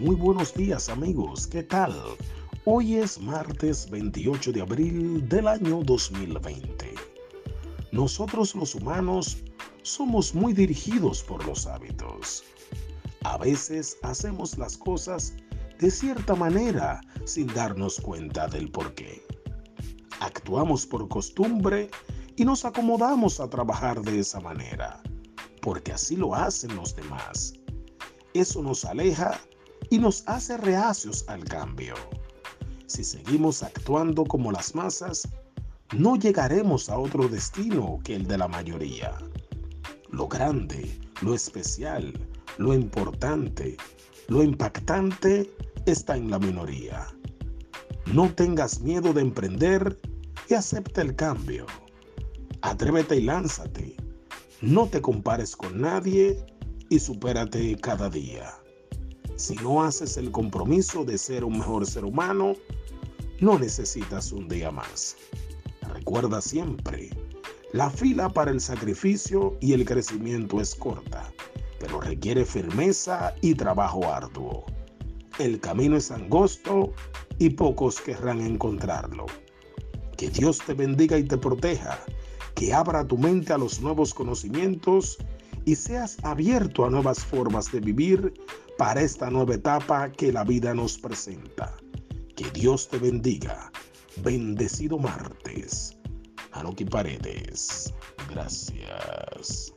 Muy buenos días amigos, ¿qué tal? Hoy es martes 28 de abril del año 2020. Nosotros los humanos somos muy dirigidos por los hábitos. A veces hacemos las cosas de cierta manera sin darnos cuenta del por qué. Actuamos por costumbre y nos acomodamos a trabajar de esa manera, porque así lo hacen los demás. Eso nos aleja y nos hace reacios al cambio. Si seguimos actuando como las masas, no llegaremos a otro destino que el de la mayoría. Lo grande, lo especial, lo importante, lo impactante está en la minoría. No tengas miedo de emprender y acepta el cambio. Atrévete y lánzate. No te compares con nadie y supérate cada día. Si no haces el compromiso de ser un mejor ser humano, no necesitas un día más. Recuerda siempre, la fila para el sacrificio y el crecimiento es corta, pero requiere firmeza y trabajo arduo. El camino es angosto y pocos querrán encontrarlo. Que Dios te bendiga y te proteja, que abra tu mente a los nuevos conocimientos y seas abierto a nuevas formas de vivir para esta nueva etapa que la vida nos presenta. Que Dios te bendiga. Bendecido martes. Anoki Paredes. Gracias.